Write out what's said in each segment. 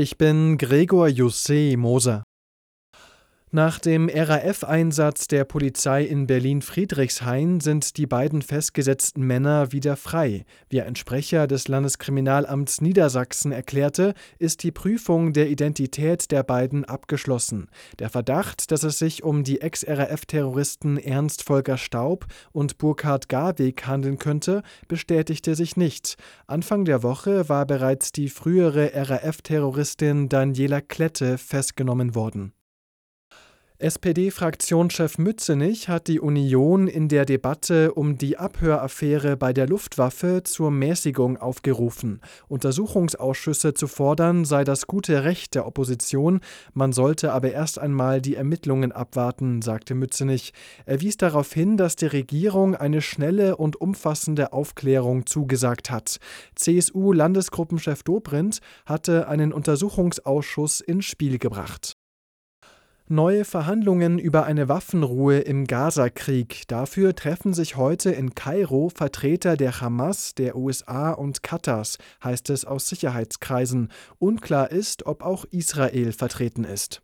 Ich bin Gregor Jussé Moser. Nach dem RAF-Einsatz der Polizei in Berlin-Friedrichshain sind die beiden festgesetzten Männer wieder frei. Wie ein Sprecher des Landeskriminalamts Niedersachsen erklärte, ist die Prüfung der Identität der beiden abgeschlossen. Der Verdacht, dass es sich um die Ex-RAF-Terroristen Ernst Volker Staub und Burkhard Garweg handeln könnte, bestätigte sich nicht. Anfang der Woche war bereits die frühere RAF-Terroristin Daniela Klette festgenommen worden. SPD-Fraktionschef Mützenich hat die Union in der Debatte um die Abhöraffäre bei der Luftwaffe zur Mäßigung aufgerufen. Untersuchungsausschüsse zu fordern sei das gute Recht der Opposition, man sollte aber erst einmal die Ermittlungen abwarten, sagte Mützenich. Er wies darauf hin, dass die Regierung eine schnelle und umfassende Aufklärung zugesagt hat. CSU-Landesgruppenchef Dobrindt hatte einen Untersuchungsausschuss ins Spiel gebracht. Neue Verhandlungen über eine Waffenruhe im Gazakrieg. Dafür treffen sich heute in Kairo Vertreter der Hamas, der USA und Katars, heißt es aus Sicherheitskreisen. Unklar ist, ob auch Israel vertreten ist.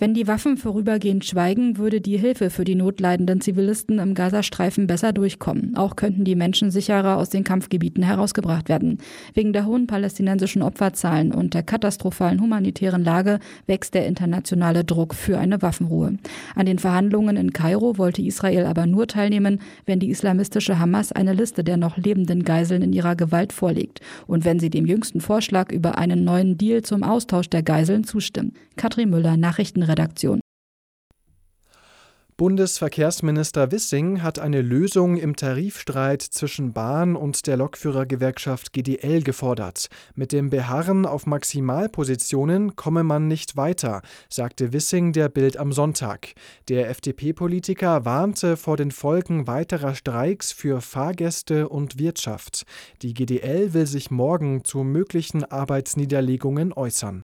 Wenn die Waffen vorübergehend schweigen, würde die Hilfe für die notleidenden Zivilisten im Gazastreifen besser durchkommen. Auch könnten die Menschen sicherer aus den Kampfgebieten herausgebracht werden. Wegen der hohen palästinensischen Opferzahlen und der katastrophalen humanitären Lage wächst der internationale Druck für eine Waffenruhe. An den Verhandlungen in Kairo wollte Israel aber nur teilnehmen, wenn die islamistische Hamas eine Liste der noch lebenden Geiseln in ihrer Gewalt vorlegt und wenn sie dem jüngsten Vorschlag über einen neuen Deal zum Austausch der Geiseln zustimmt. Katrin Müller, Nachrichten Redaktion. Bundesverkehrsminister Wissing hat eine Lösung im Tarifstreit zwischen Bahn und der Lokführergewerkschaft GDL gefordert. Mit dem Beharren auf Maximalpositionen komme man nicht weiter, sagte Wissing der Bild am Sonntag. Der FDP-Politiker warnte vor den Folgen weiterer Streiks für Fahrgäste und Wirtschaft. Die GDL will sich morgen zu möglichen Arbeitsniederlegungen äußern.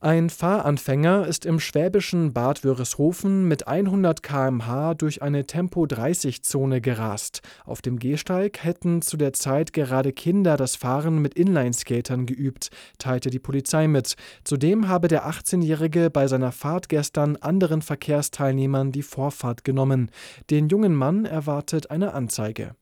Ein Fahranfänger ist im schwäbischen Bad Wörishofen mit 100 km/h durch eine Tempo-30-Zone gerast. Auf dem Gehsteig hätten zu der Zeit gerade Kinder das Fahren mit Inlineskatern geübt, teilte die Polizei mit. Zudem habe der 18-Jährige bei seiner Fahrt gestern anderen Verkehrsteilnehmern die Vorfahrt genommen. Den jungen Mann erwartet eine Anzeige.